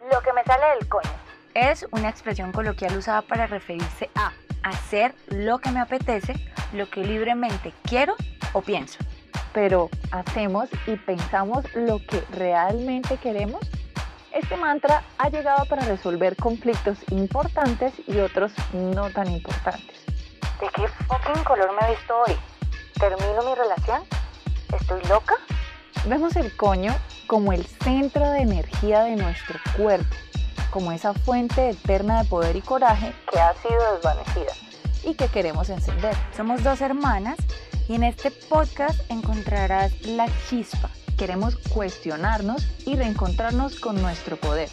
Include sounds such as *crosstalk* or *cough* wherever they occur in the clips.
Lo que me sale del coño es una expresión coloquial usada para referirse a hacer lo que me apetece, lo que libremente quiero o pienso. Pero ¿hacemos y pensamos lo que realmente queremos? Este mantra ha llegado para resolver conflictos importantes y otros no tan importantes. ¿De qué fucking color me he visto hoy? ¿Termino mi relación? ¿Estoy loca? Vemos el coño como el centro de energía de nuestro cuerpo, como esa fuente eterna de poder y coraje que ha sido desvanecida y que queremos encender. Somos dos hermanas y en este podcast encontrarás la chispa. Queremos cuestionarnos y reencontrarnos con nuestro poder.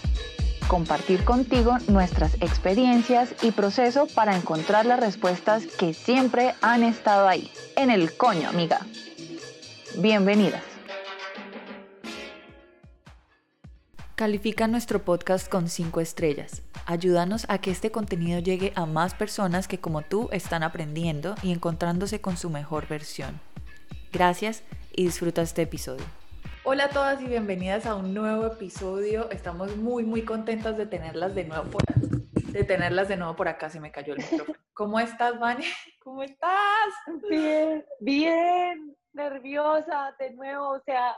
Compartir contigo nuestras experiencias y proceso para encontrar las respuestas que siempre han estado ahí. En el coño, amiga. Bienvenidas. Califica nuestro podcast con 5 estrellas. Ayúdanos a que este contenido llegue a más personas que como tú están aprendiendo y encontrándose con su mejor versión. Gracias y disfruta este episodio. Hola a todas y bienvenidas a un nuevo episodio. Estamos muy muy contentas de tenerlas de nuevo por de tenerlas de nuevo por acá. Se me cayó el micrófono. ¿Cómo estás, Vane? ¿Cómo estás? Bien, bien, nerviosa de nuevo, o sea,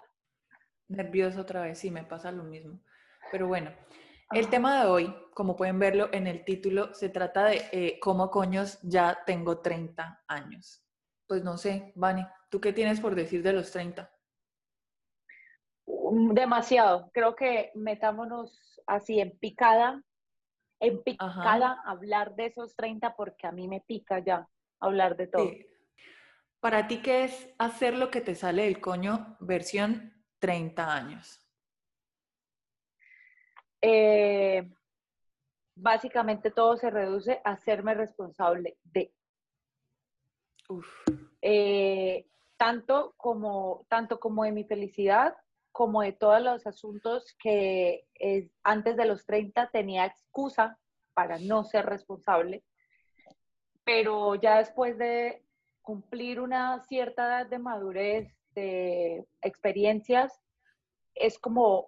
Nerviosa otra vez, sí, me pasa lo mismo. Pero bueno, el tema de hoy, como pueden verlo en el título, se trata de eh, cómo coños ya tengo 30 años. Pues no sé, Vani, ¿tú qué tienes por decir de los 30? Um, demasiado. Creo que metámonos así en picada, en picada, hablar de esos 30 porque a mí me pica ya hablar de todo. Para ti, ¿qué es hacer lo que te sale del coño versión 30 años? Eh, básicamente todo se reduce a hacerme responsable de. Eh, tanto, como, tanto como de mi felicidad, como de todos los asuntos que antes de los 30 tenía excusa para no ser responsable. Pero ya después de cumplir una cierta edad de madurez, de experiencias, es como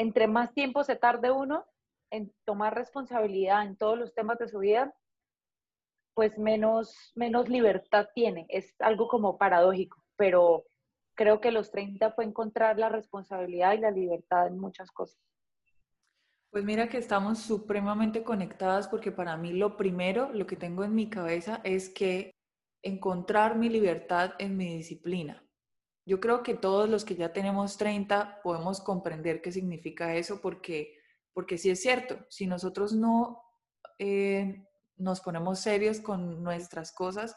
entre más tiempo se tarde uno en tomar responsabilidad en todos los temas de su vida, pues menos, menos libertad tiene. Es algo como paradójico, pero creo que los 30 fue encontrar la responsabilidad y la libertad en muchas cosas. Pues mira que estamos supremamente conectadas porque para mí lo primero, lo que tengo en mi cabeza es que encontrar mi libertad en mi disciplina. Yo creo que todos los que ya tenemos 30 podemos comprender qué significa eso porque, porque sí es cierto, si nosotros no eh, nos ponemos serios con nuestras cosas,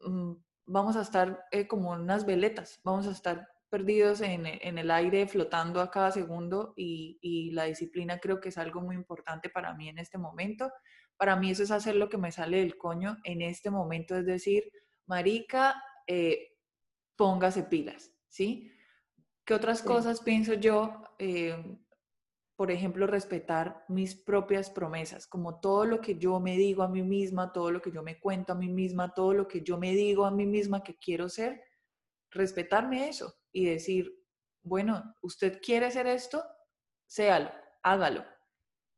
mm, vamos a estar eh, como unas veletas, vamos a estar perdidos en, en, el aire, flotando a cada segundo y, y, la disciplina creo que es algo muy importante para mí en este momento. Para mí eso es hacer lo que me sale del coño en este momento, es decir, Marica, eh, póngase pilas, ¿sí? ¿Qué otras cosas pienso yo? Eh, por ejemplo, respetar mis propias promesas, como todo lo que yo me digo a mí misma, todo lo que yo me cuento a mí misma, todo lo que yo me digo a mí misma que quiero ser, respetarme eso y decir, bueno, usted quiere hacer esto, séalo, hágalo.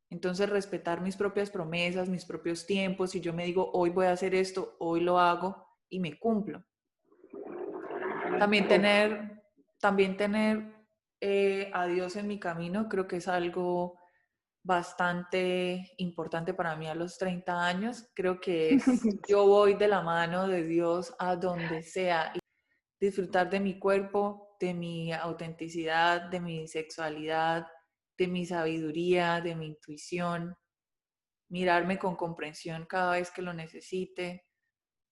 Entonces, respetar mis propias promesas, mis propios tiempos, si yo me digo, hoy voy a hacer esto, hoy lo hago y me cumplo. También tener, también tener eh, a Dios en mi camino creo que es algo bastante importante para mí a los 30 años. Creo que *laughs* yo voy de la mano de Dios a donde sea. Y disfrutar de mi cuerpo, de mi autenticidad, de mi sexualidad, de mi sabiduría, de mi intuición. Mirarme con comprensión cada vez que lo necesite.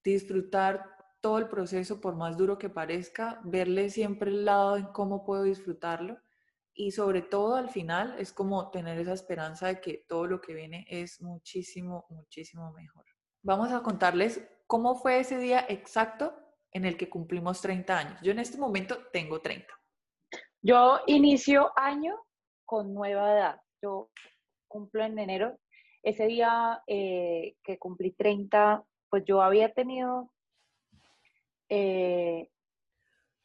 Disfrutar todo el proceso, por más duro que parezca, verle siempre el lado en cómo puedo disfrutarlo y sobre todo al final es como tener esa esperanza de que todo lo que viene es muchísimo, muchísimo mejor. Vamos a contarles cómo fue ese día exacto en el que cumplimos 30 años. Yo en este momento tengo 30. Yo inicio año con nueva edad. Yo cumplo en enero. Ese día eh, que cumplí 30, pues yo había tenido eh,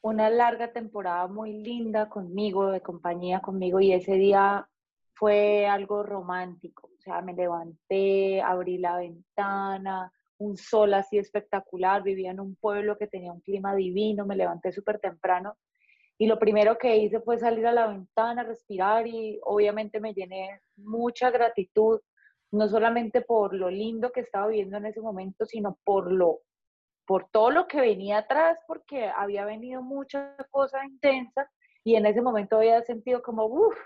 una larga temporada muy linda conmigo, de compañía conmigo, y ese día fue algo romántico. O sea, me levanté, abrí la ventana, un sol así espectacular, vivía en un pueblo que tenía un clima divino, me levanté súper temprano y lo primero que hice fue salir a la ventana, respirar y obviamente me llené mucha gratitud, no solamente por lo lindo que estaba viviendo en ese momento, sino por lo por todo lo que venía atrás, porque había venido mucha cosa intensa y en ese momento había sentido como uf,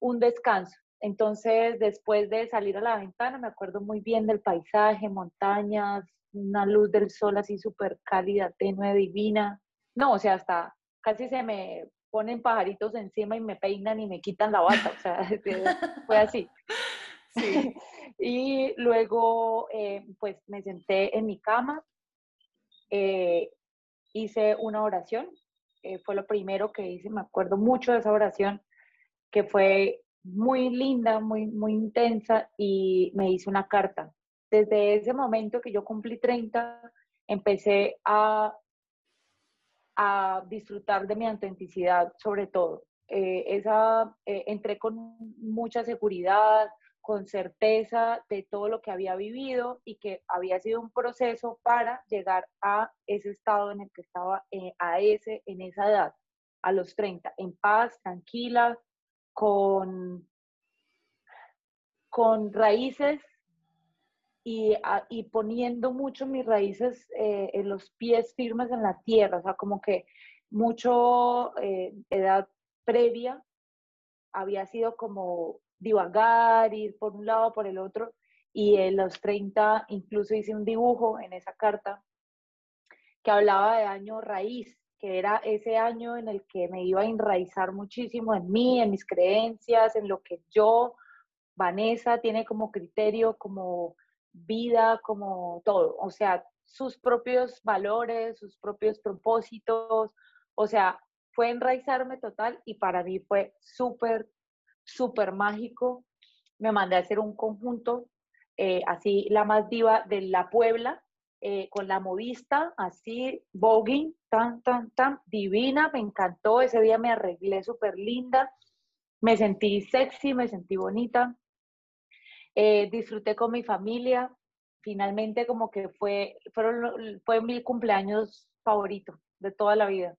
un descanso. Entonces, después de salir a la ventana, me acuerdo muy bien del paisaje, montañas, una luz del sol así súper cálida, tenue, divina. No, o sea, hasta casi se me ponen pajaritos encima y me peinan y me quitan la bata, o sea, *laughs* fue así. *laughs* y luego, eh, pues me senté en mi cama, eh, hice una oración, eh, fue lo primero que hice, me acuerdo mucho de esa oración, que fue muy linda, muy, muy intensa y me hice una carta. Desde ese momento que yo cumplí 30, empecé a a disfrutar de mi autenticidad sobre todo. Eh, esa, eh, entré con mucha seguridad, con certeza de todo lo que había vivido y que había sido un proceso para llegar a ese estado en el que estaba eh, a ese, en esa edad, a los 30, en paz, tranquila, con, con raíces y, poniendo mucho mis raíces eh, en los pies firmes en la tierra, o sea, como que mucho eh, edad previa había sido como divagar, ir por un lado, por el otro, y en los 30 incluso hice un dibujo en esa carta que hablaba de año raíz, que era ese año en el que me iba a enraizar muchísimo en mí, en mis creencias, en lo que yo, Vanessa, tiene como criterio, como vida, como todo, o sea, sus propios valores, sus propios propósitos, o sea, fue enraizarme total y para mí fue súper, súper mágico. Me mandé a hacer un conjunto, eh, así la más diva de la Puebla, eh, con la modista, así, voguing, tan, tan, tan, divina, me encantó, ese día me arreglé súper linda, me sentí sexy, me sentí bonita, eh, disfruté con mi familia, finalmente como que fue, fueron, fue mi cumpleaños favorito de toda la vida,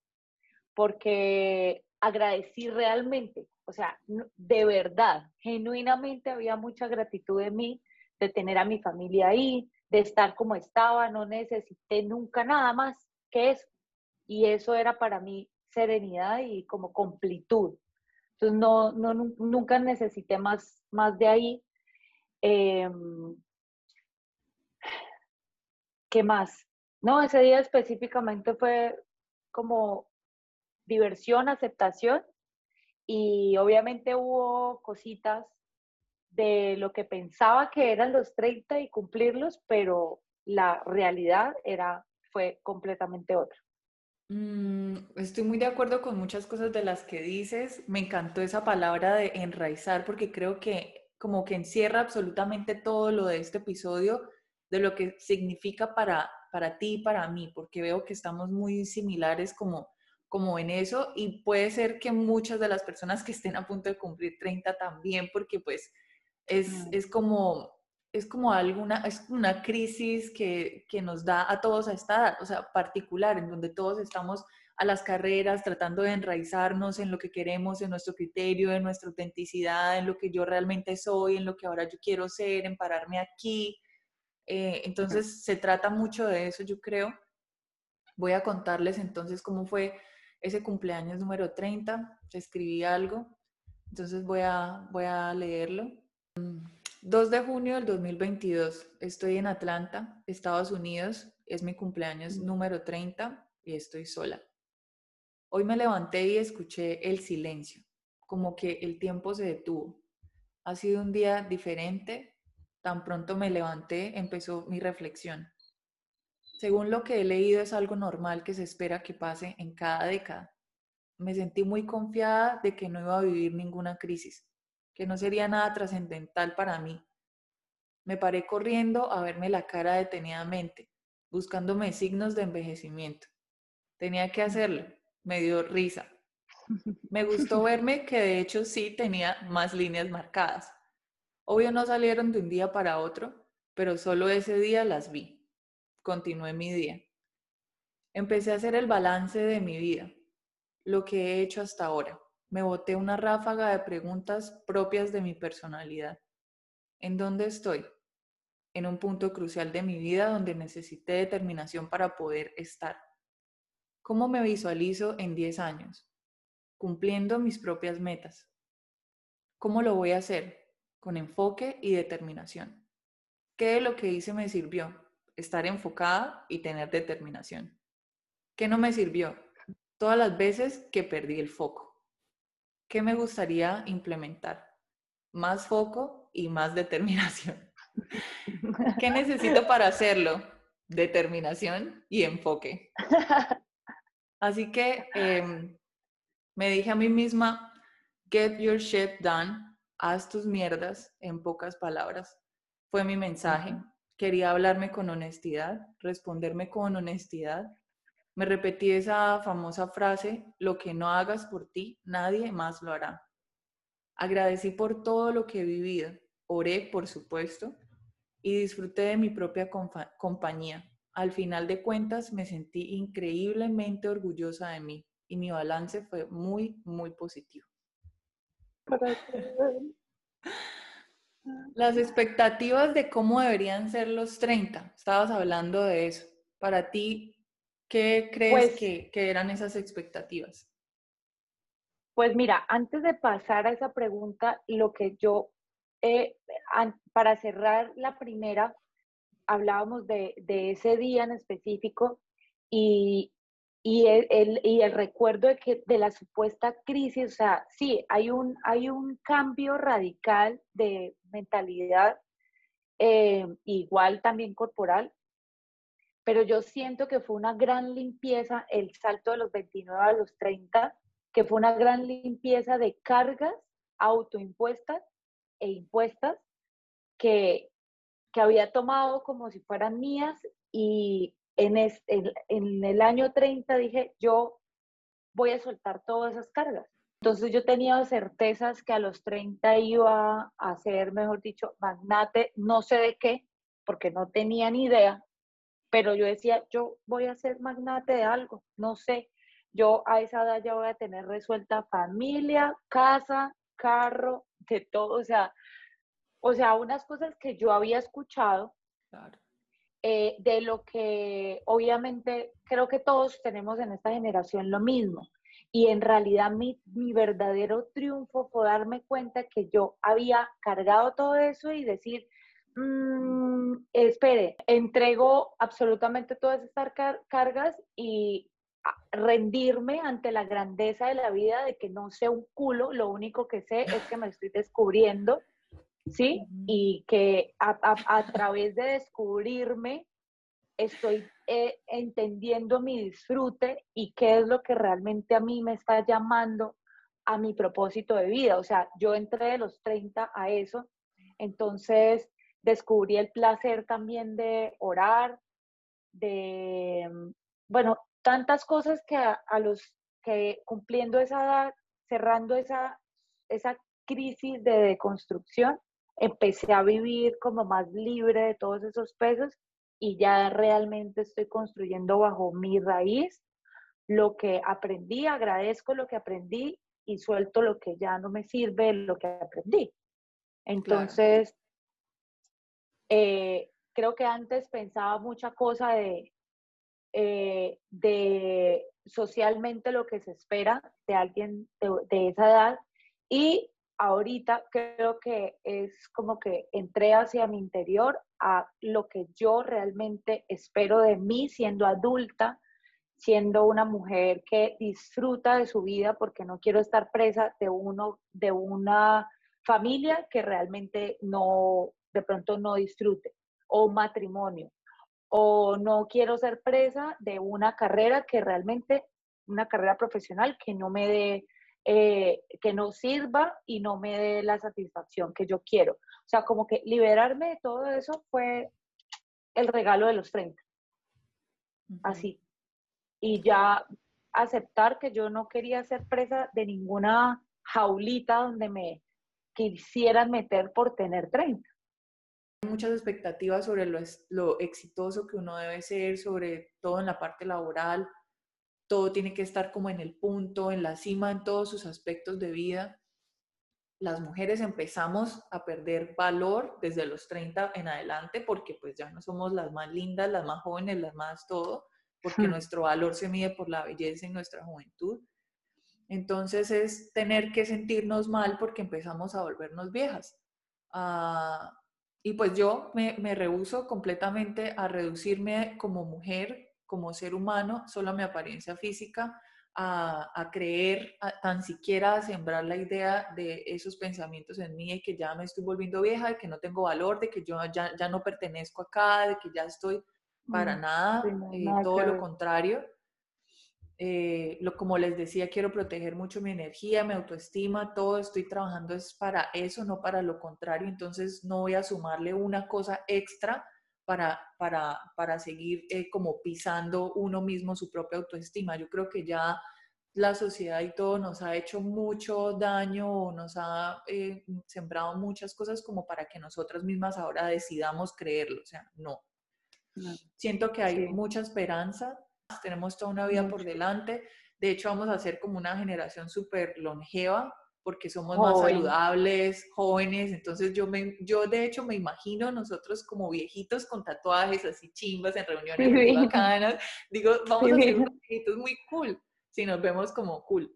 porque agradecí realmente, o sea, de verdad, genuinamente había mucha gratitud de mí, de tener a mi familia ahí, de estar como estaba, no necesité nunca nada más que eso. Y eso era para mí serenidad y como completud. Entonces, no, no, nunca necesité más, más de ahí. Em, ¿Qué más? No, ese día específicamente fue como diversión, aceptación y obviamente hubo cositas de lo que pensaba que eran los 30 y cumplirlos, pero la realidad era, fue completamente otra. Mm, estoy muy de acuerdo con muchas cosas de las que dices. Me encantó esa palabra de enraizar porque creo que como que encierra absolutamente todo lo de este episodio, de lo que significa para, para ti y para mí, porque veo que estamos muy similares como, como en eso y puede ser que muchas de las personas que estén a punto de cumplir 30 también, porque pues es, es como es como alguna, es una crisis que, que, nos da a todos a esta edad, o sea, particular, en donde todos estamos a las carreras, tratando de enraizarnos en lo que queremos, en nuestro criterio, en nuestra autenticidad, en lo que yo realmente soy, en lo que ahora yo quiero ser, en pararme aquí. Eh, entonces, se trata mucho de eso, yo creo. Voy a contarles entonces cómo fue ese cumpleaños número 30. Escribí algo, entonces voy a, voy a leerlo. 2 de junio del 2022. Estoy en Atlanta, Estados Unidos. Es mi cumpleaños número 30 y estoy sola. Hoy me levanté y escuché el silencio, como que el tiempo se detuvo. Ha sido un día diferente. Tan pronto me levanté, empezó mi reflexión. Según lo que he leído, es algo normal que se espera que pase en cada década. Me sentí muy confiada de que no iba a vivir ninguna crisis, que no sería nada trascendental para mí. Me paré corriendo a verme la cara detenidamente, buscándome signos de envejecimiento. Tenía que hacerlo, me dio risa. Me gustó *laughs* verme que de hecho sí tenía más líneas marcadas. Obvio no salieron de un día para otro, pero solo ese día las vi. Continué mi día. Empecé a hacer el balance de mi vida, lo que he hecho hasta ahora. Me boté una ráfaga de preguntas propias de mi personalidad. ¿En dónde estoy? En un punto crucial de mi vida donde necesité determinación para poder estar. ¿Cómo me visualizo en 10 años? Cumpliendo mis propias metas. ¿Cómo lo voy a hacer? Con enfoque y determinación. ¿Qué de lo que hice me sirvió? Estar enfocada y tener determinación. ¿Qué no me sirvió? Todas las veces que perdí el foco. ¿Qué me gustaría implementar? Más foco y más *laughs* determinación. ¿Qué necesito para hacerlo? Determinación y enfoque. Así que em, me dije a mí misma, get your shit done, haz tus mierdas, en pocas palabras. Fue mi mensaje. Quería hablarme con honestidad, responderme con honestidad me repetí esa famosa frase, lo que no hagas por ti, nadie más lo hará. Agradecí por todo lo que he vivido, oré, por supuesto, y disfruté de mi propia compañía. Al final de cuentas, me sentí increíblemente orgullosa de mí y mi balance fue muy, muy positivo. *laughs* Las expectativas de cómo deberían ser los 30, estabas hablando de eso. Para ti, ¿Qué crees pues que, eran esas expectativas? Pues mira, antes de pasar a esa pregunta, lo que yo, eh, para cerrar la primera, hablábamos de, ese día en específico y, el, y el recuerdo de, que, de la supuesta crisis, o sea, sí, hay un, hay un cambio radical de mentalidad, eh, igual también corporal, pero yo siento que fue una gran limpieza el salto de los 29 a los 30, que fue una gran limpieza de cargas autoimpuestas e impuestas que, que había tomado como si fueran mías y en, en el año 30 dije, yo voy a soltar todas esas cargas. Entonces yo tenía certezas que a los 30 iba a ser, mejor dicho, magnate, no sé de qué, porque no tenía ni idea, pero yo decía, yo voy a ser magnate de algo, no sé, yo a esa edad ya voy a tener resuelta familia, casa, carro, de todo, o sea, o sea, unas cosas que yo había escuchado, eh, de lo que obviamente creo que todos tenemos en esta generación lo mismo. Y en realidad mi, mi verdadero triunfo fue darme cuenta que yo había cargado todo eso y decir, Mm, espere, entrego absolutamente todas estas cargas y rendirme ante la grandeza de la vida, de que no sé un culo, lo único que sé es que me estoy descubriendo, ¿sí? Y que a, través de descubrirme estoy eh, entendiendo mi disfrute y qué es lo que realmente a mí me está llamando a mi propósito de vida. O sea, yo entré de los 30 a eso, entonces descubrí el placer también de orar, de, bueno, tantas cosas que a, los que cumpliendo esa edad, cerrando esa, esa crisis de deconstrucción, empecé a vivir como más libre de todos esos pesos y ya realmente estoy construyendo bajo mi raíz lo que aprendí, agradezco lo que aprendí y suelto lo que ya no me sirve, lo que aprendí. Entonces, eh, creo que antes pensaba mucha cosa de, eh, de socialmente lo que se espera de alguien de, esa edad y ahorita creo que es como que entré hacia mi interior a lo que yo realmente espero de mí siendo adulta, siendo una mujer que disfruta de su vida porque no quiero estar presa de uno de una familia que realmente no de pronto no disfrute, o matrimonio, o no quiero ser presa de una carrera que realmente, una carrera profesional que no me dé, eh, que no sirva y no me dé la satisfacción que yo quiero. O sea, como que liberarme de todo eso fue el regalo de los 30. Así. Y ya aceptar que yo no quería ser presa de ninguna jaulita donde me quisieran meter por tener 30. Hay muchas expectativas sobre lo, lo exitoso que uno debe ser, sobre todo en la parte laboral. Todo tiene que estar como en el punto, en la cima, en todos sus aspectos de vida. Las mujeres empezamos a perder valor desde los 30 en adelante porque pues ya no somos las más lindas, las más jóvenes, las más todo, porque nuestro valor se mide por la belleza en nuestra juventud. Entonces es tener que sentirnos mal porque empezamos a volvernos viejas. Ah, y pues yo me, me rehuso completamente a reducirme como mujer, como ser humano, solo a mi apariencia física, a, a creer, tan siquiera a sembrar la idea de esos pensamientos en mí, de que ya me estoy volviendo vieja, de que no tengo valor, de que yo ya, ya no pertenezco acá, de que ya estoy para mm, nada, eh, todo lo contrario. Eh, lo, como les decía, quiero proteger mucho mi energía, mi autoestima, todo estoy trabajando es para eso, no para lo contrario, entonces no voy a sumarle una cosa extra para, para, para seguir eh, como pisando uno mismo su propia autoestima. Yo creo que ya la sociedad y todo nos ha hecho mucho daño, nos ha eh, sembrado muchas cosas como para que nosotras mismas ahora decidamos creerlo, o sea, no. Siento que hay mucha esperanza, tenemos toda una vida por delante. De hecho, vamos a ser como una generación súper longeva porque somos más saludables, jóvenes. Entonces, yo, me, yo de hecho me imagino nosotros como viejitos con tatuajes así chimbas en reuniones muy bacanas. Digo, vamos a ser unos viejitos muy cool si nos vemos como cool.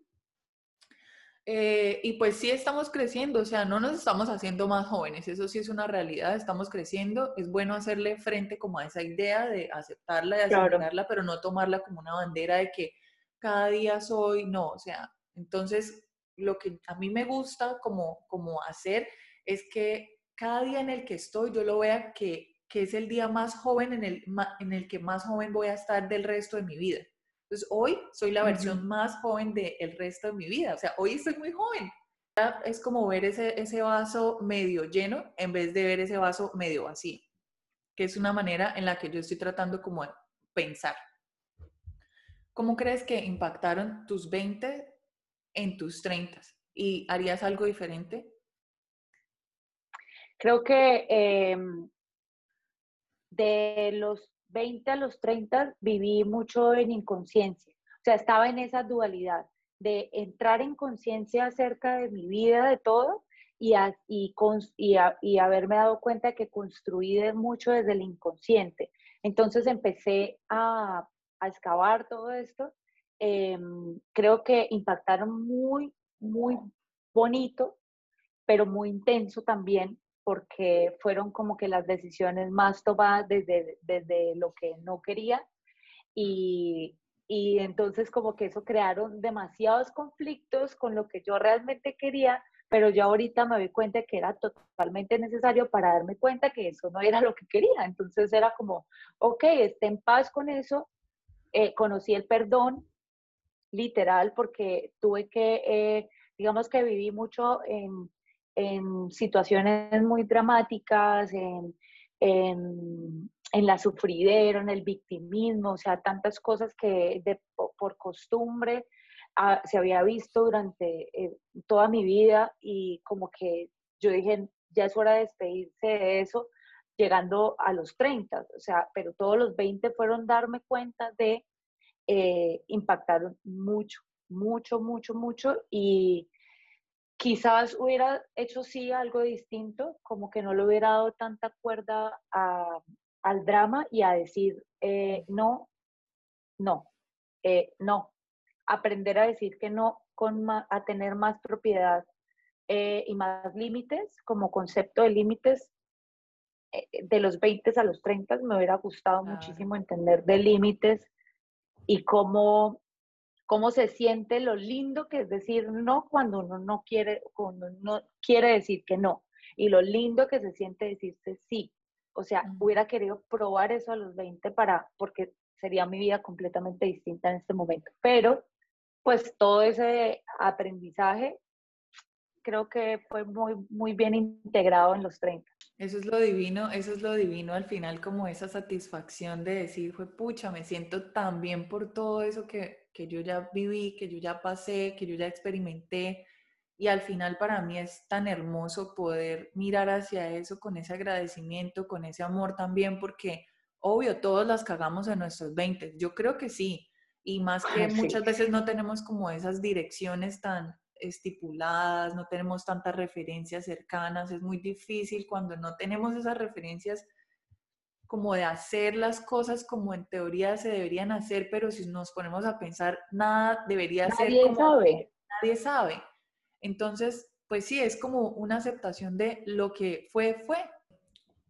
Eh, y pues sí estamos creciendo, o sea, no nos estamos haciendo más jóvenes, eso sí es una realidad, estamos creciendo, es bueno hacerle frente como a esa idea de aceptarla, de asimilarla, pero no tomarla como una bandera de que cada día soy, no, o sea, entonces lo que a mí me gusta como, como hacer es que cada día en el que estoy yo lo vea que, que es el día más joven en el, en el que más joven voy a estar del resto de mi vida. Entonces, hoy soy la versión más joven del resto de mi vida. O sea, hoy estoy muy joven. Es como ver ese, ese vaso medio lleno en vez de ver ese vaso medio vacío, que es una manera en la que yo estoy tratando como de pensar. ¿Cómo crees que impactaron tus 20 en tus 30? ¿Y harías algo diferente? Creo que em, de los 20 a los 30 viví mucho en inconsciencia, o sea, estaba en esa dualidad de entrar en conciencia acerca de mi vida, de todo, y, y, y, haberme dado cuenta que construí de mucho desde el inconsciente. Entonces empecé a, a excavar todo esto. Em, creo que impactaron muy, muy bonito, pero muy intenso también, porque fueron como que las decisiones más tomadas desde, desde lo que no quería y, y entonces como que eso crearon demasiados conflictos con lo que yo realmente quería, pero yo ahorita me doy cuenta que era totalmente necesario para darme cuenta que eso no era lo que quería. Entonces era como, ok, esté en paz con eso. Eh, conocí el perdón, literal, porque tuve que, eh, digamos que viví mucho en, en situaciones muy dramáticas, en, en, la sufridera, en el victimismo, o sea, tantas cosas que de, por costumbre ah, se había visto durante eh, toda mi vida y como que yo dije, ya es hora de despedirse de eso, llegando a los 30, o sea, pero todos los 20 fueron darme cuenta de, eh, impactaron mucho, mucho, mucho, mucho y Quizás hubiera hecho sí algo distinto, como que no le hubiera dado tanta cuerda al drama y a decir eh, no, no, eh, no. Aprender a decir que no, con a tener más propiedad eh, y más límites, como concepto de límites, de los 20 a los 30 me hubiera gustado muchísimo entender de límites y cómo cómo se siente lo lindo que es decir no cuando uno no quiere, cuando no quiere decir que no, y lo lindo que se siente decirse sí. O sea, hubiera querido probar eso a los 20 para, porque sería mi vida completamente distinta en este momento. Pero, pues todo ese aprendizaje creo que fue muy, muy bien integrado en los 30. Eso es lo divino, eso es lo divino al final, como esa satisfacción de decir, fue pucha, me siento tan bien por todo eso que que yo ya viví, que yo ya pasé, que yo ya experimenté. Y al final para mí es tan hermoso poder mirar hacia eso con ese agradecimiento, con ese amor también, porque obvio, todos las cagamos en nuestros 20. Yo creo que sí. Y más que muchas veces no tenemos como esas direcciones tan estipuladas, no tenemos tantas referencias cercanas, es muy difícil cuando no tenemos esas referencias como de hacer las cosas como en teoría se deberían hacer, pero si nos ponemos a pensar, nada debería ser como sabe. nadie sabe. Entonces, pues sí, es como una aceptación de lo que fue, fue.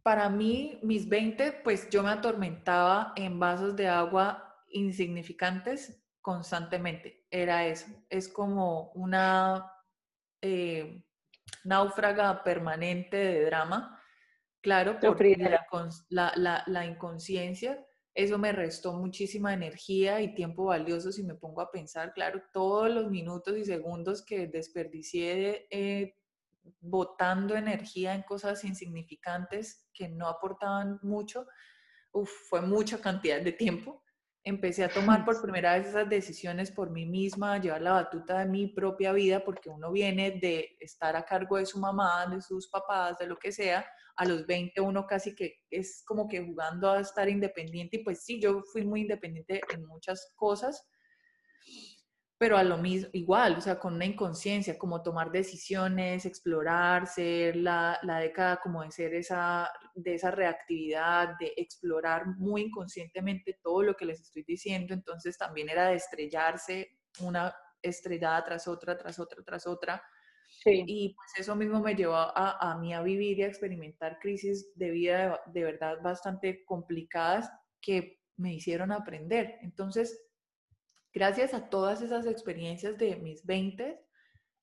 Para mí, mis 20, pues yo me atormentaba en vasos de agua insignificantes constantemente. Era eso. Es como una eh, náufraga permanente de drama Claro, porque la, la, inconsciencia, eso me restó muchísima energía y tiempo valioso si me pongo a pensar, claro, todos los minutos y segundos que desperdicié eh, botando energía en cosas insignificantes que no aportaban mucho, fue mucha cantidad de tiempo empecé a tomar por primera vez esas decisiones por mí misma, llevar la batuta de mi propia vida, porque uno viene de estar a cargo de su mamá, de sus papás, de lo que sea, a los 20 uno casi que es como que jugando a estar independiente y pues sí, yo fui muy independiente en muchas cosas, pero a lo mismo, igual, o sea, con una inconsciencia, como tomar decisiones, explorar, ser la, la década como de ser esa, de esa reactividad, de explorar muy inconscientemente todo lo que les estoy diciendo, entonces también era de estrellarse una estrellada tras otra, tras otra, tras otra. Y pues eso mismo me llevó a, a mí a vivir y a experimentar crisis de vida de, de verdad bastante complicadas que me hicieron aprender. Entonces, gracias a todas esas experiencias de mis 20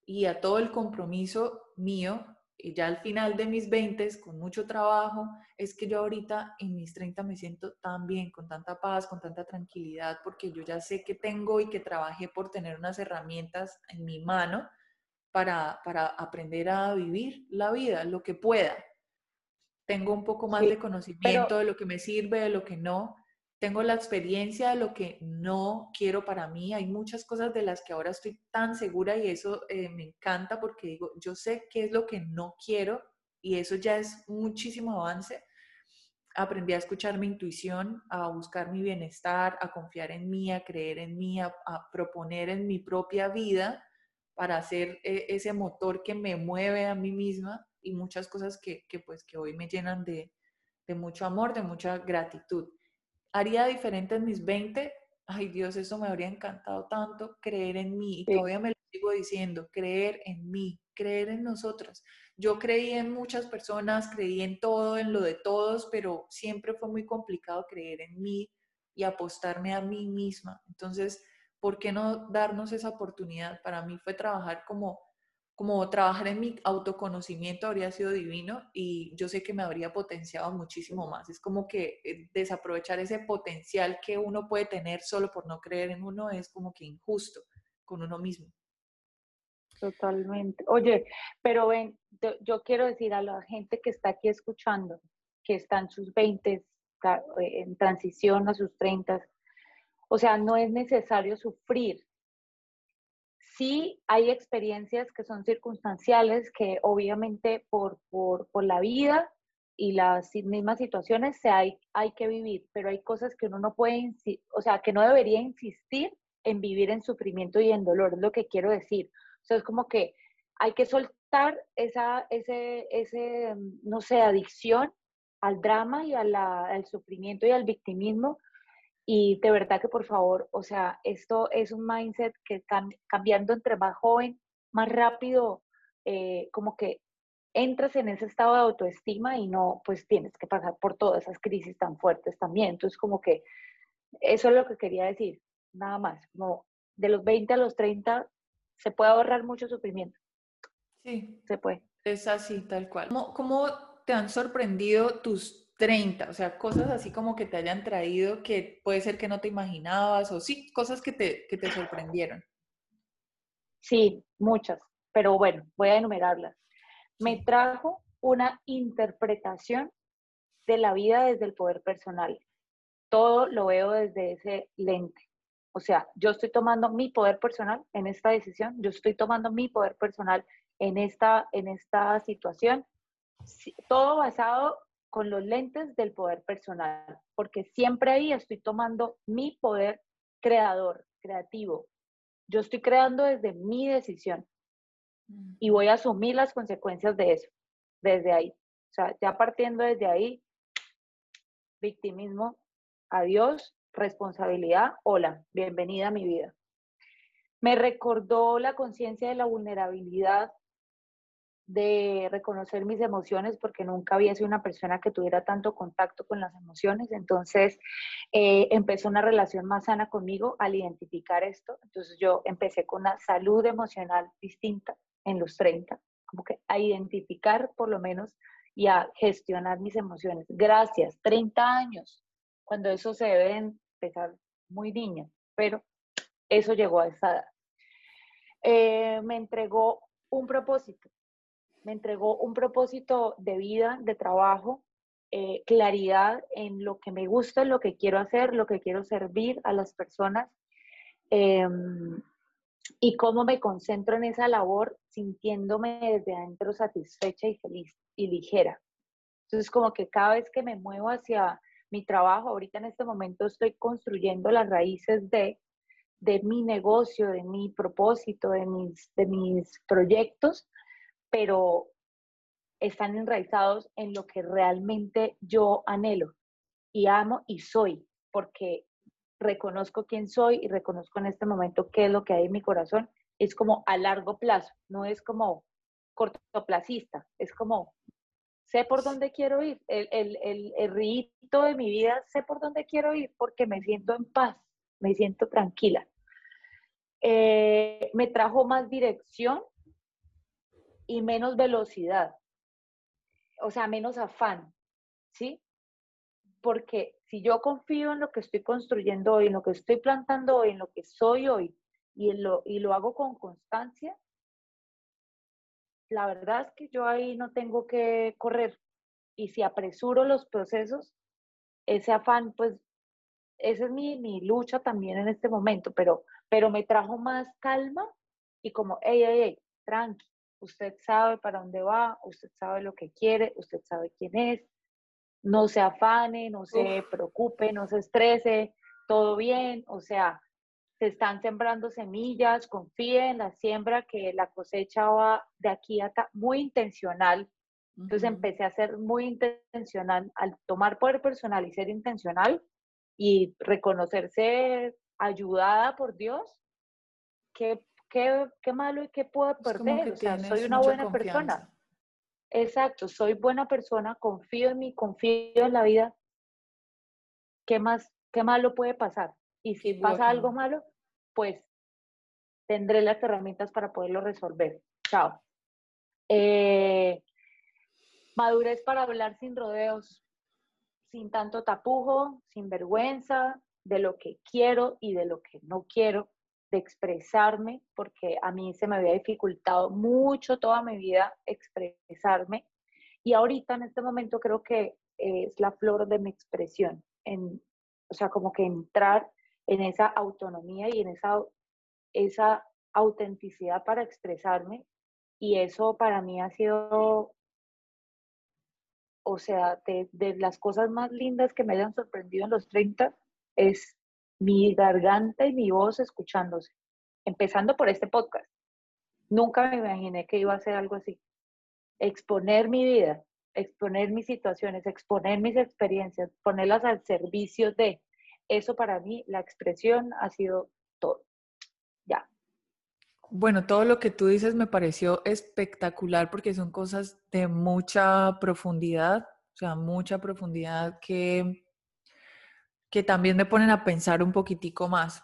y a todo el compromiso mío, y ya al final de mis 20 con mucho trabajo, es que yo ahorita en mis 30 me siento tan bien, con tanta paz, con tanta tranquilidad, porque yo ya sé que tengo y que trabajé por tener unas herramientas en mi mano para, para aprender a vivir la vida, lo que pueda. Tengo un poco más de conocimiento de lo que me sirve, de lo que no, tengo la experiencia de lo que no quiero para mí. Hay muchas cosas de las que ahora estoy tan segura y eso eh, me encanta porque digo, yo sé qué es lo que no quiero y eso ya es muchísimo avance. Aprendí a escuchar mi intuición, a buscar mi bienestar, a confiar en mí, a creer en mí, a, proponer en mi propia vida para hacer eh, ese motor que me mueve a mí misma y muchas cosas que, que pues que hoy me llenan de, de mucho amor, de mucha gratitud haría diferente en mis 20. Ay Dios, eso me habría encantado tanto, creer en mí. Y todavía me lo sigo diciendo, creer en mí, creer en nosotras. Yo creí en muchas personas, creí en todo, en lo de todos, pero siempre fue muy complicado creer en mí y apostarme a mí misma. Entonces, ¿por qué no darnos esa oportunidad? Para mí fue trabajar como como trabajar en mi autoconocimiento habría sido divino y yo sé que me habría potenciado muchísimo más. Es como que eh, desaprovechar ese potencial que uno puede tener solo por no creer en uno es como que injusto con uno mismo. Totalmente. Oye, pero ven, yo quiero decir a la gente que está aquí escuchando, que está en sus 20, eh, en transición a sus 30, o sea, no es necesario sufrir sí hay experiencias que son circunstanciales, que obviamente por, por, por la vida y las mismas situaciones se hay, hay que vivir, pero hay cosas que uno no puede, o sea, que no debería insistir en vivir en sufrimiento y en dolor, es lo que quiero decir. O sea, es como que hay que soltar esa, ese, ese, no sé, adicción al drama y al sufrimiento y al victimismo, y de verdad que por favor, o sea, esto es un mindset que cambiando entre más joven, más rápido, eh, como que entras en ese estado de autoestima y no, pues tienes que pasar por todas esas crisis tan fuertes también. Entonces, como que eso es lo que quería decir, nada más, como de los 20 a los 30 se puede ahorrar mucho sufrimiento. Sí. Se puede. Es así, tal cual. ¿Cómo, cómo te han sorprendido tus 30, o sea, cosas así como que te hayan traído que puede ser que no te imaginabas o sí, cosas que te, que te sorprendieron. Sí, muchas, pero bueno, voy a enumerarlas. Me trajo una interpretación de la vida desde el poder personal. Todo lo veo desde ese lente. O sea, yo estoy tomando mi poder personal en esta decisión, yo estoy tomando mi poder personal en esta, en esta situación, todo basado con los lentes del poder personal, porque siempre ahí estoy tomando mi poder creador, creativo. Yo estoy creando desde mi decisión y voy a asumir las consecuencias de eso, desde ahí. O sea, ya partiendo desde ahí, victimismo, adiós, responsabilidad, hola, bienvenida a mi vida. Me recordó la conciencia de la vulnerabilidad, de reconocer mis emociones, porque nunca había sido una persona que tuviera tanto contacto con las emociones. Entonces, eh, empezó una relación más sana conmigo al identificar esto. Entonces, yo empecé con una salud emocional distinta en los 30, como que a identificar por lo menos y a gestionar mis emociones. Gracias, 30 años, cuando eso se debe empezar muy niña, pero eso llegó a esa edad. Eh, me entregó un propósito, me entregó un propósito de vida, de trabajo, eh, claridad en lo que me gusta, lo que quiero hacer, lo que quiero servir a las personas em, y cómo me concentro en esa labor sintiéndome desde adentro satisfecha y feliz y ligera. Entonces, como que cada vez que me muevo hacia mi trabajo, ahorita en este momento estoy construyendo las raíces de, de mi negocio, de mi propósito, de mis, de mis proyectos, pero están enraizados en lo que realmente yo anhelo y amo y soy, porque reconozco quién soy y reconozco en este momento qué es lo que hay en mi corazón. Es como a largo plazo, no es como cortoplacista, es como sé por dónde quiero ir, el, el, el, el rito de mi vida, sé por dónde quiero ir porque me siento en paz, me siento tranquila. Eh, me trajo más dirección y menos velocidad, o sea, menos afán, ¿sí? Porque si yo confío en lo que estoy construyendo hoy, en lo que estoy plantando hoy, en lo que soy hoy, y, lo, y lo hago con constancia, la verdad es que yo ahí no tengo que correr. Y si apresuro los procesos, ese afán, pues, esa es mi, mi lucha también en este momento, pero, pero me trajo más calma y como, hey, hey, hey, tranqui, usted sabe para dónde va, usted sabe lo que quiere, usted sabe quién es, no se afane, no se preocupe, no se estrese, todo bien, o sea, se están sembrando semillas, confíe en la siembra, que la cosecha va de aquí a acá, muy intencional. Entonces empecé a ser muy intencional al tomar poder personal y ser intencional y reconocerse ayudada por Dios, qué, qué, qué malo y qué puedo perder. O sea, soy una buena persona. Exacto, soy buena persona, confío en mí, confío en la vida. ¿Qué más, qué malo puede pasar? Y si pasa algo malo, pues tendré las herramientas para poderlo resolver. Chao. Eh, madurez para hablar sin rodeos, sin tanto tapujo, sin vergüenza de lo que quiero y de lo que no quiero, de expresarme, porque a mí se me había dificultado mucho toda mi vida expresarme. Y ahorita en este momento creo que es la flor de mi expresión, en, o sea, como que entrar en esa autonomía y en esa, esa autenticidad para expresarme. Y eso para mí ha sido, o sea, de, de las cosas más lindas que me hayan sorprendido en los 30 es mi garganta y mi voz escuchándose, empezando por este podcast. Nunca me imaginé que iba a hacer algo así. Exponer mi vida, exponer mis situaciones, exponer mis experiencias, ponerlas al servicio de, eso para mí, la expresión ha sido todo. Ya. Bueno, todo lo que tú dices me pareció espectacular porque son cosas de mucha profundidad, o sea, mucha profundidad que, que también me ponen a pensar un poquitico más.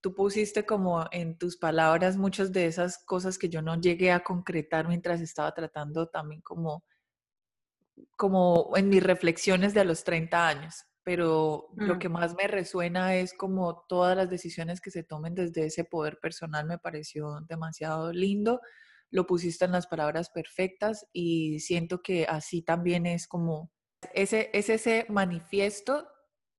Tú pusiste como en tus palabras muchas de esas cosas que yo no llegué a concretar mientras estaba tratando también como, como en mis reflexiones de a los 30 años pero lo mm. que más me resuena es como todas las decisiones que se tomen desde ese poder personal me pareció demasiado lindo. Lo pusiste en las palabras perfectas y siento que así también es como ese, es ese manifiesto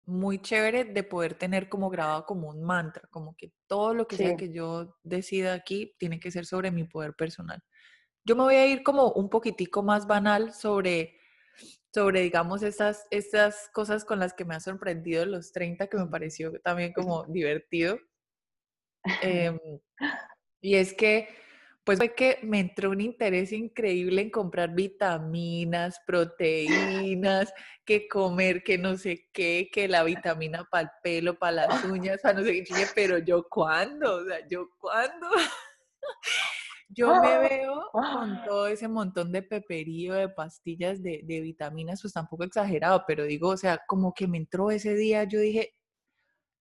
muy chévere de poder tener como grabado como un mantra, como que todo lo que sea que yo decida aquí tiene que ser sobre mi poder personal. Yo me voy a ir como un poquitico más banal sobre, sobre digamos, estas, estas cosas con las que me ha sorprendido los 30, que me pareció también como divertido. *laughs* Em, y es que pues fue que me entró un interés increíble en comprar vitaminas, proteínas, que comer, que no sé qué, que la vitamina para el pelo, para las uñas, o no sé qué, pero yo cuándo, o sea, yo cuándo. *laughs* Yo me veo con todo ese montón de peperío, de pastillas, de, de vitaminas, pues tampoco exagerado, pero digo, o sea, como que me entró ese día, yo dije,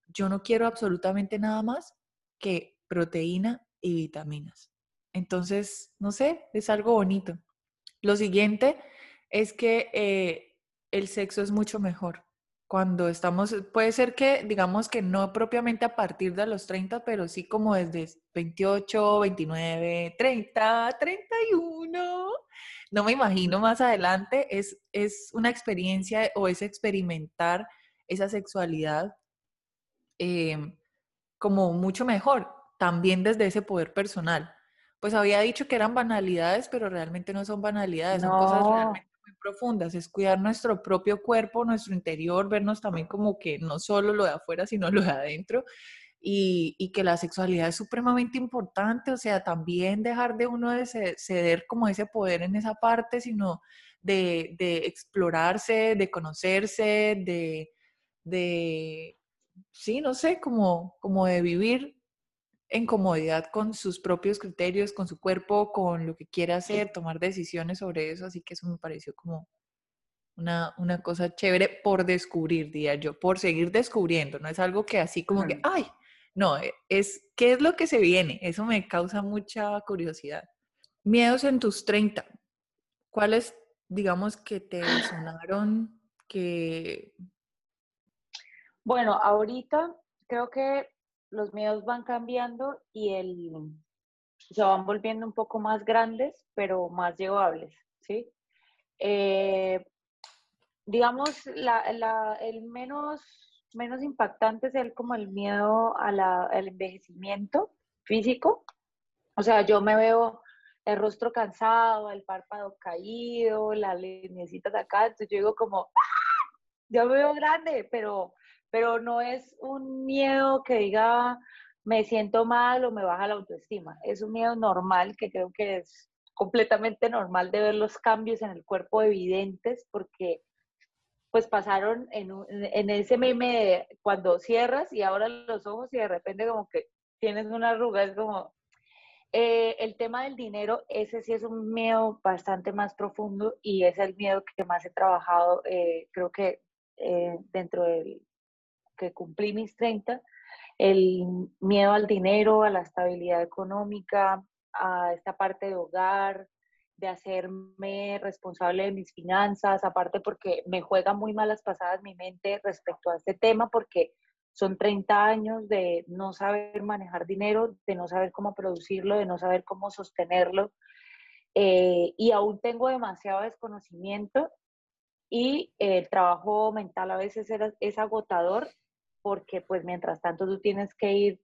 yo no quiero absolutamente nada más que proteína y vitaminas. Entonces, no sé, es algo bonito. Lo siguiente es que eh, el sexo es mucho mejor. Cuando estamos, puede ser que, digamos que no propiamente a partir de los 30, pero sí como desde 28, 29, 30, 31. No me imagino más adelante. Es, es una experiencia o es experimentar esa sexualidad em, como mucho mejor, también desde ese poder personal pues había dicho que eran banalidades, pero realmente no son banalidades, son cosas realmente muy profundas. Es cuidar nuestro propio cuerpo, nuestro interior, vernos también como que no solo lo de afuera, sino lo de adentro. Y, que la sexualidad es supremamente importante, o sea, también dejar de uno de ceder como ese poder en esa parte, sino de, explorarse, de conocerse, de, de, sí, no sé, como, como de vivir en comodidad con sus propios criterios, con su cuerpo, con lo que quiere hacer, tomar decisiones sobre eso. Así que eso me pareció como una, una cosa chévere por descubrir, diría yo, por seguir descubriendo. No es algo que así como que, ay, no, e, es qué es lo que se viene. Eso me causa mucha curiosidad. Miedos en tus 30. ¿Cuáles, digamos, que te sonaron que... Bueno, ahorita creo que los miedos van cambiando y el, se van volviendo un poco más grandes, pero más llevables, ¿sí? Eh, digamos, el menos, menos impactante es el, como el miedo al envejecimiento físico. O sea, yo me veo el rostro cansado, el párpado caído, la linecita de acá, entonces yo digo como, ¡Ah! yo me veo grande, pero pero no es un miedo que diga me siento mal o me baja la autoestima. Es un miedo normal que creo que es completamente normal de ver los cambios en el cuerpo evidentes porque pues pasaron en, en ese meme cuando cierras y ahora los ojos y de repente como que tienes una arruga, es como... Eh, el tema del dinero, ese sí es un miedo bastante más profundo y es el miedo que más he trabajado, eh, creo que eh, dentro del, que cumplí mis 30, el miedo al dinero, a la estabilidad económica, a esta parte de hogar, de hacerme responsable de mis finanzas, aparte porque me juega muy malas pasadas mi mente respecto a este tema, porque son 30 años de no saber manejar dinero, de no saber cómo producirlo, de no saber cómo sostenerlo. Eh, y aún tengo demasiado desconocimiento y el trabajo mental a veces es agotador porque pues mientras tanto tú tienes que ir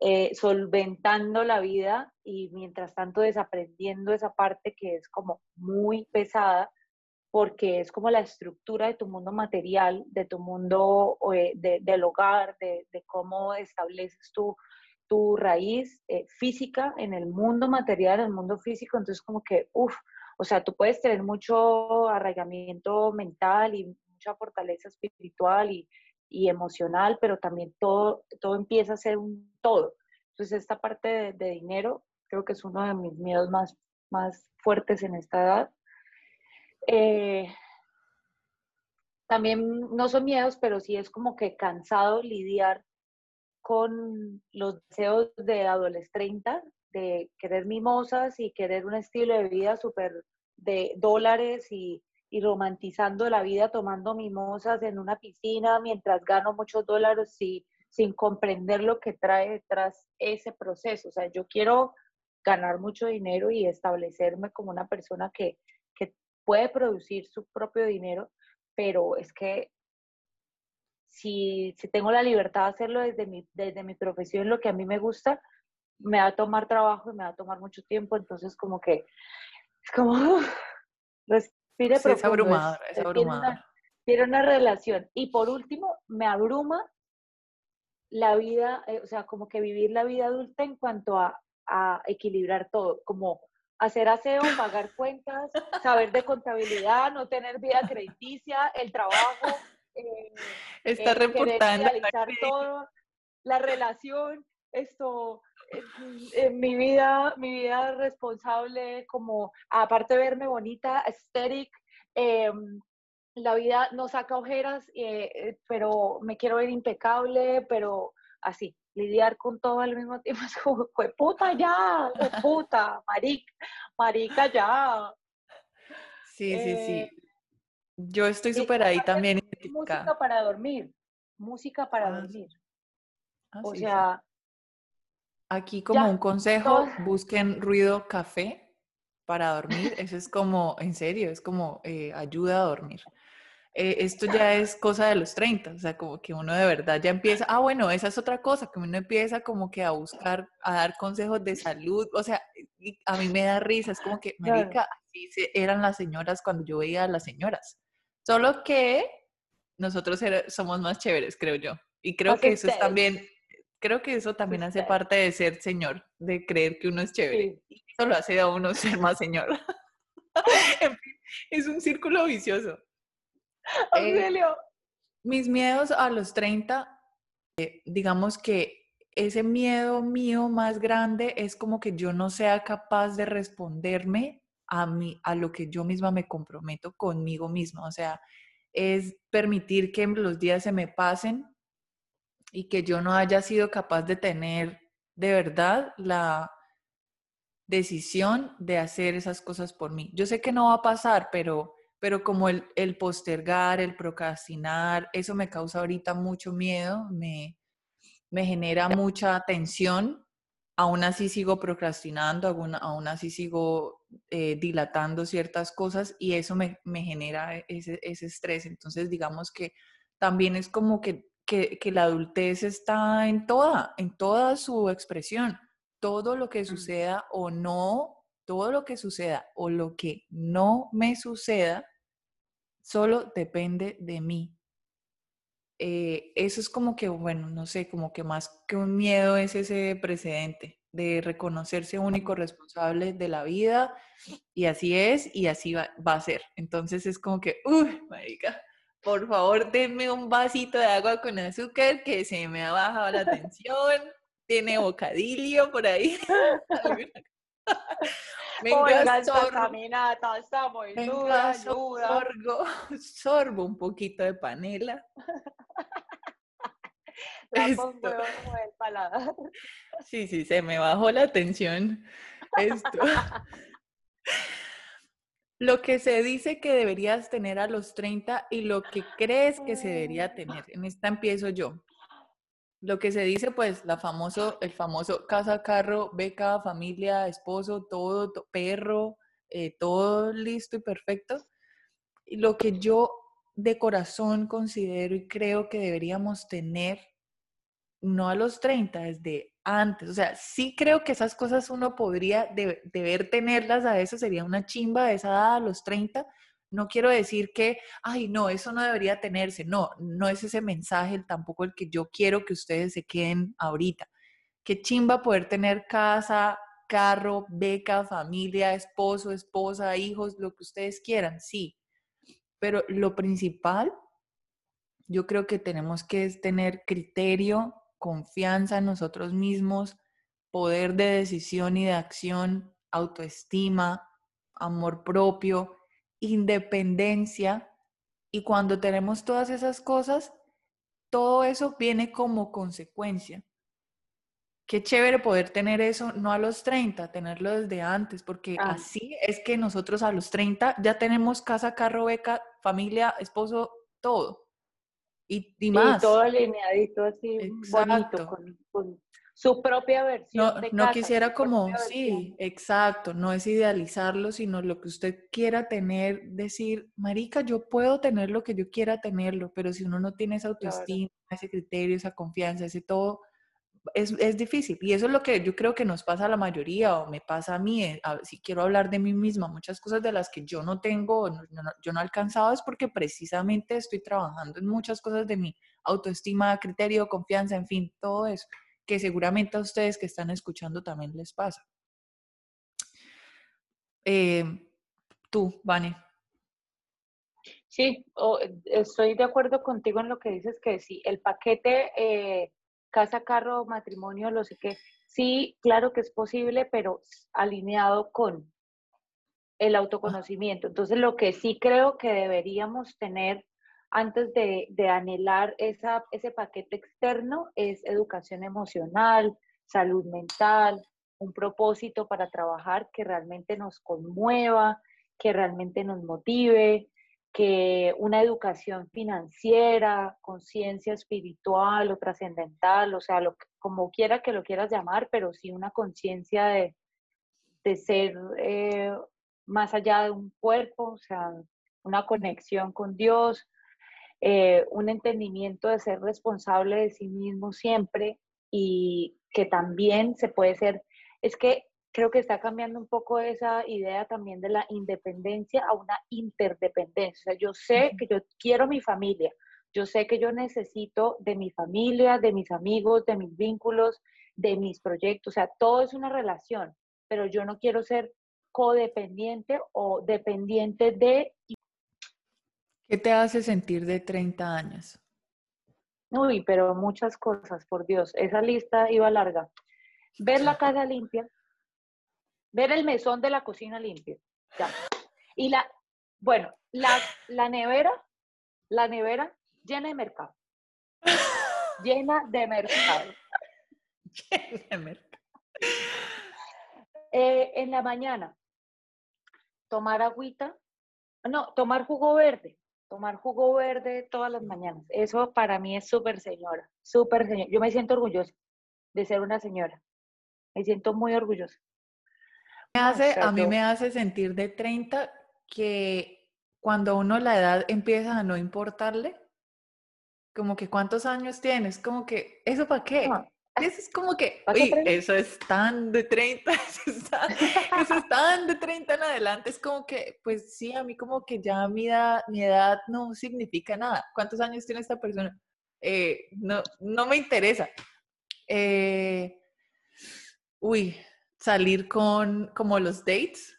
eh, solventando la vida y mientras tanto desaprendiendo esa parte que es como muy pesada porque es como la estructura de tu mundo material, de tu mundo eh, del hogar, de, cómo estableces tu, tu raíz eh, física en el mundo material, en el mundo físico, entonces como que, uff, o sea, tú puedes tener mucho arraigamiento mental y mucha fortaleza espiritual y, y emocional, pero también todo, todo empieza a ser un todo. Entonces, esta parte de, dinero creo que es uno de mis miedos más, más fuertes en esta edad. Eh, también no son miedos, pero sí es como que cansado lidiar con los deseos de adolescentes 30, de querer mimosas y querer un estilo de vida súper de dólares y y romantizando la vida tomando mimosas en una piscina mientras gano muchos dólares y, sin comprender lo que trae detrás ese proceso. O sea, yo quiero ganar mucho dinero y establecerme como una persona que, que puede producir su propio dinero, pero es que si, si tengo la libertad de hacerlo desde mi, desde mi profesión, lo que a mí me gusta, me va a tomar trabajo y me va a tomar mucho tiempo, entonces como que es como, *laughs* respire sí, Es abrumador, es, abrumador. Tiene una, relación. Y por último, me abruma la vida, eh, o sea, como que vivir la vida adulta en cuanto a, a equilibrar todo, como hacer aseo, pagar *laughs* cuentas, saber de contabilidad, no tener vida crediticia, el trabajo, eh, Está eh, reportando todo, la relación, esto, eh, mi vida, mi vida responsable, como aparte de verme bonita, aesthetic, em, la vida no saca ojeras, eh, pero me quiero ver impecable, pero así, lidiar con todo al mismo tiempo *laughs* es como, puta ya, puta, *laughs* marica, marica ya. Sí, sí, sí. Eh, Yo estoy súper ahí también. Música para dormir, música para ah, dormir. Ah, o sea... Aquí como un consejo, busquen ruido café para dormir. Eso es como, en serio, es como eh, ayuda a dormir. Eh, esto ya es cosa de los 30, o sea, como que uno de verdad ya empieza, ah, bueno, esa es otra cosa, que uno empieza como que a buscar, a dar consejos de salud, o sea, a mí me da risa, es como que, marica, así eran las señoras cuando yo veía a las señoras, solo que nosotros somos más chéveres, creo yo, y creo que eso es también, creo que eso también hace parte de ser señor, de creer que uno es chévere, y eso lo hace a uno *laughs* ser más señor. *laughs* es un círculo vicioso. Eh, mis miedos a los 30, eh, digamos que ese miedo mío más grande es como que yo no sea capaz de responderme a, mí, a lo que yo misma me comprometo conmigo misma. O sea, es permitir que los días se me pasen y que yo no haya sido capaz de tener de verdad la decisión de hacer esas cosas por mí. Yo sé que no va a pasar, pero pero como el, el, postergar, el procrastinar, eso me causa ahorita mucho miedo, me, me genera mucha tensión, aún así sigo procrastinando, aún, aún así sigo eh, dilatando ciertas cosas y eso me, me genera ese, ese, estrés. Entonces, digamos que también es como que, que, que, la adultez está en toda, en toda su expresión. Todo lo que mm. suceda o no todo lo que suceda o lo que no me suceda solo depende de mí. Eh, eso es como que, bueno, no sé, como que más que un miedo es ese precedente de reconocerse único responsable de la vida y así es y así va, a ser. Entonces es como que, uy, marica, por favor denme un vasito de agua con azúcar que se me ha bajado la tensión, tiene bocadillo por ahí. *laughs* Venga, esta caminata está muy dura, Sorbo, sorbo un poquito de panela. *laughs* La pongo el paladar. Sí, sí, se me bajó la tensión. Esto. *laughs* Lo que se dice que deberías tener a los 30 y lo que crees que se debería tener. En esta empiezo yo. Lo que se dice, pues, la famoso, el famoso casa, carro, beca, familia, esposo, todo, perro, eh, todo listo y perfecto. Lo que yo de corazón considero y creo que deberíamos tener, no a los 30, desde antes. O sea, sí creo que esas cosas uno podría deber tenerlas a eso, sería una chimba de esa edad a los 30, no quiero decir que, ay, no, eso no debería tenerse. No, no es ese mensaje tampoco el que yo quiero que ustedes se queden ahorita. Qué chimba poder tener casa, carro, beca, familia, esposo, esposa, hijos, lo que ustedes quieran, sí. Pero lo principal, yo creo que tenemos que tener criterio, confianza en nosotros mismos, poder de decisión y de acción, autoestima, amor propio, independencia y cuando tenemos todas esas cosas, todo eso viene como consecuencia. Qué chévere poder tener eso, no a los 30, tenerlo desde antes, porque ah. así es que nosotros a los 30 ya tenemos casa, carro, beca, familia, esposo, todo. Y, y más. todo alineadito así, bonito. o su propia versión. No, de no casa, quisiera como, sí, exacto, no es idealizarlo, sino lo que usted quiera tener, decir, marica, yo puedo tener lo que yo quiera tenerlo, pero si uno no tiene esa Claro. autoestima, ese criterio, esa confianza, ese todo, es, es difícil. Y eso es lo que yo creo que nos pasa a la mayoría, o me pasa a mí, eh, si quiero hablar de mí misma, muchas cosas de las que yo no tengo, yo no he alcanzado, es porque precisamente estoy trabajando en muchas cosas de mi autoestima, criterio, confianza, en fin, todo eso que seguramente a ustedes que están escuchando también les pasa. Eh, tú, Vane. Sí, o- estoy de acuerdo contigo en lo que dices que sí, el paquete eh, casa, carro, matrimonio, lo sé qué, sí, claro que es posible, pero alineado con el autoconocimiento. Entonces, lo que sí creo que deberíamos tener antes de, de anhelar esa, ese paquete externo es educación emocional, salud mental, un propósito para trabajar que realmente nos conmueva, que realmente nos motive, que una educación financiera, conciencia espiritual o trascendental, o sea, lo, como quiera que lo quieras llamar, pero sí una conciencia de, de ser eh, más allá de un cuerpo, o sea, una conexión con Dios, eh, un entendimiento de ser responsable de sí mismo siempre y que también se puede ser, es que creo que está cambiando un poco esa idea también de la independencia a una interdependencia. O sea, yo sé que yo quiero mi familia, yo sé que yo necesito de mi familia, de mis amigos, de mis vínculos, de mis proyectos, o sea, todo es una relación, pero yo no quiero ser codependiente o dependiente de ¿Qué te hace sentir de 30 años? Uy, pero muchas cosas, por Dios. Esa lista iba larga. Ver la *laughs* casa limpia, ver el mesón de la cocina limpio. ya. Y la, bueno, la, la nevera, la nevera *laughs* llena de mercado. Llena de mercado. Eh, en la mañana, tomar agüita, no, tomar jugo verde, tomar jugo verde todas las mañanas. Eso para mí es súper señora, súper señora. Yo me siento orgullosa de ser una señora. Me siento muy orgullosa. Me hace, a mí me hace sentir de 30 que cuando uno la edad empieza a no importarle, como que cuántos años tienes, como que, ¿eso para qué? No, Eso es como que, ¿pa' qué uy, 30? eso es tan de 30, *laughs* eso es tan, eso es tan de 30 en adelante, es como que, pues sí, a mí como que ya mi edad, mi edad no significa nada. ¿Cuántos años tiene esta persona? Eh, no, no me interesa. Eh, uy, salir con como los dates,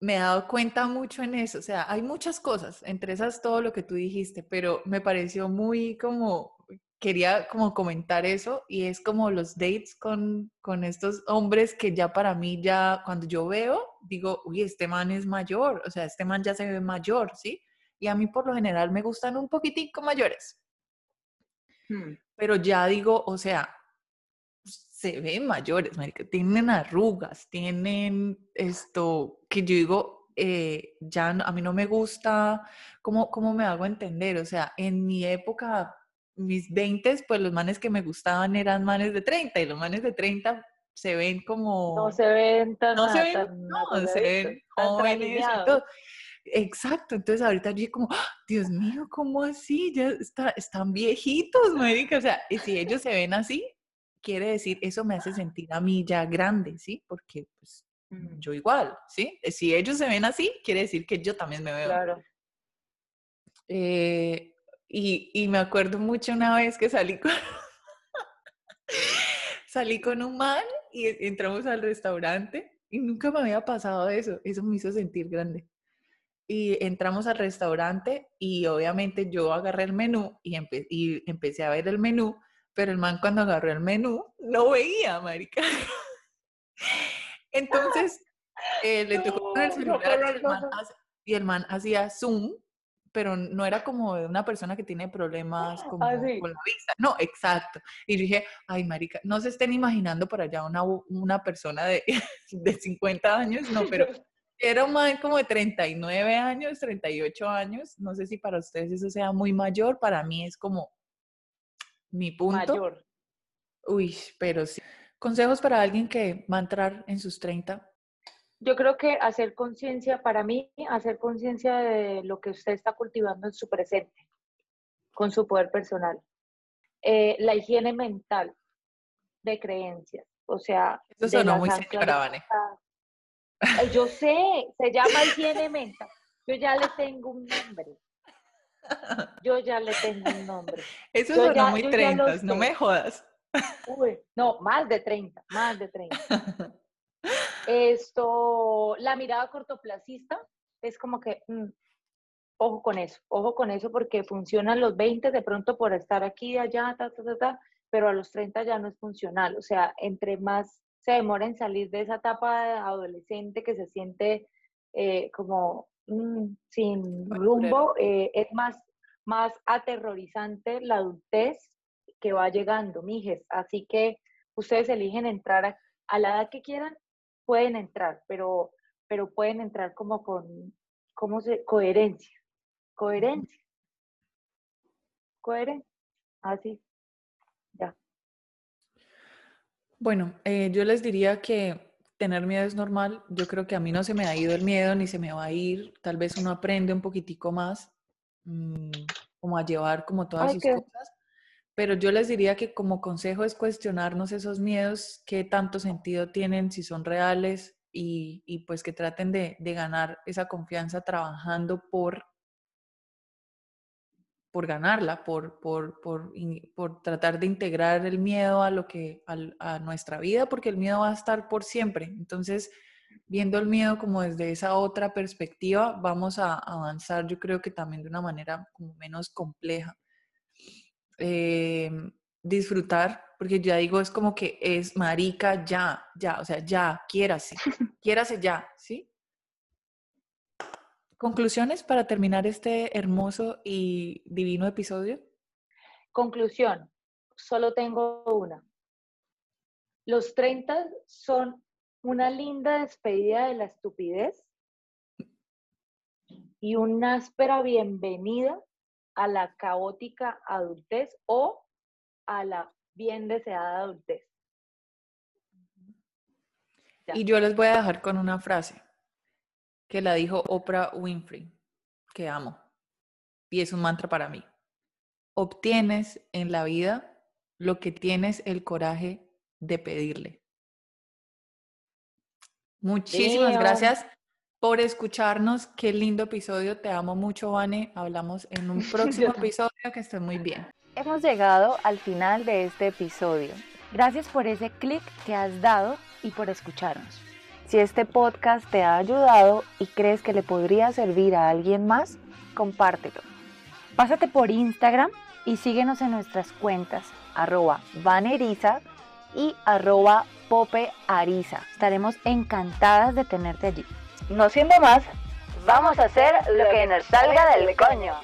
me he dado cuenta mucho en eso. O sea, hay muchas cosas, entre esas todo lo que tú dijiste, pero me pareció muy como, quería como comentar eso y es como los dates con, con estos hombres que ya para mí ya, cuando yo veo, digo, uy, este man es mayor, o sea, este man ya se ve mayor, ¿sí? Y a mí por lo general me gustan un poquitico mayores, Hmm. pero ya digo, o sea, se ven mayores, marica, tienen arrugas, tienen esto que yo digo, eh, ya no- a mí no me gusta, ¿cómo, ¿cómo me hago entender? O sea, en mi época, mis 20, pues los manes que me gustaban eran manes de 30 y los manes de 30 se ven como... No se ven tan, no se ven, tan no, se ven tan jóvenes y todo. Exacto, entonces ahorita yo como, ¡Ah! Dios mío, ¿cómo así? Ya está, están viejitos, marica. O sea, y si ellos se ven así, quiere decir, eso me hace sentir a mí ya grande, ¿sí? Porque pues Mm, yo igual, ¿sí? Si ellos se ven así, quiere decir que yo también me veo. Claro. Eh, y, y me acuerdo mucho una vez que salí con, *laughs* salí con un man y entramos al restaurante y nunca me había pasado eso. Eso me hizo sentir grande. Y entramos al restaurante y obviamente yo agarré el menú y, empe- y empecé a ver el menú, pero el man cuando agarró el menú no veía, marica. *laughs* Entonces eh, le tocó con el No, celular y el man no. hace- y el man hacía zoom, pero no era como de una persona que tiene problemas como Ah, sí. con la vista. No, exacto. Y yo dije, ay, marica, no se estén imaginando por allá una, una persona de, *laughs* de 50 años, no, pero *laughs* era un man como de 39 años, 38 años. No sé si para ustedes eso sea muy mayor, para mí es como mi punto. Mayor. Uy, pero sí. Consejos para alguien que va a entrar en sus 30. Yo creo que hacer conciencia, para mí, hacer conciencia de lo que usted está cultivando en su presente, con su poder personal. Eh, la higiene mental de creencias, o sea... Eso sonó muy señora, Yo sé, se llama higiene mental. Yo ya le tengo un nombre. Yo ya le tengo un nombre. *laughs* Eso sonó muy 30, no me jodas. no, más de 30, más de 30. Esto, la mirada cortoplacista es como que, mm, ojo con eso, ojo con eso porque funcionan los 20 de pronto por estar aquí, allá, ta, ta, ta, ta, pero a los 30 ya no es funcional. O sea, entre más se demora en salir de esa etapa de adolescente que se siente eh, como mm, sin rumbo, eh, es más, más aterrorizante la adultez que va llegando, mijes. Así que ustedes eligen entrar a, a la edad que quieran, pueden entrar, pero, pero pueden entrar como con, ¿cómo se? Coherencia, coherencia, coherencia, así, ya. Bueno, eh, yo les diría que tener miedo es normal. Yo creo que a mí no se me ha ido el miedo ni se me va a ir. Tal vez uno aprende un poquitico más, mm, como a llevar como todas sus cosas. Pero yo les diría que como consejo es cuestionarnos esos miedos, qué tanto sentido tienen, si son reales y, pues que traten de, ganar esa confianza trabajando por, por ganarla, por, por, por, por tratar de integrar el miedo a, lo que, a, nuestra vida, porque el miedo va a estar por siempre. Entonces, viendo el miedo como desde esa otra perspectiva, vamos a avanzar, yo creo que también de una manera como menos compleja. Em, disfrutar, porque ya digo, es como que es marica ya, ya, o sea, ya, quiérase, *laughs* quiérase ya, ¿sí? Conclusiones para terminar este hermoso y divino episodio. Conclusión, solo tengo una. Los 30 son una linda despedida de la estupidez y una áspera bienvenida a la caótica adultez o a la bien deseada adultez. Y yo les voy a dejar con una frase que la dijo Oprah Winfrey, que amo, y es un mantra para mí. Obtienes en la vida lo que tienes el coraje de pedirle. Muchísimas gracias por escucharnos. Qué lindo episodio. Te amo mucho, Vane. Hablamos en un *laughs* próximo episodio. Que estés muy bien. Hemos llegado al final de este episodio. Gracias por ese clic que has dado y por escucharnos. Si este podcast te ha ayudado y crees que le podría servir a alguien más, compártelo. Pásate por Instagram y síguenos en nuestras cuentas arroba vaneriza y arroba popeariza. Estaremos encantadas de tenerte allí. No siendo más, vamos a hacer lo que nos salga del coño.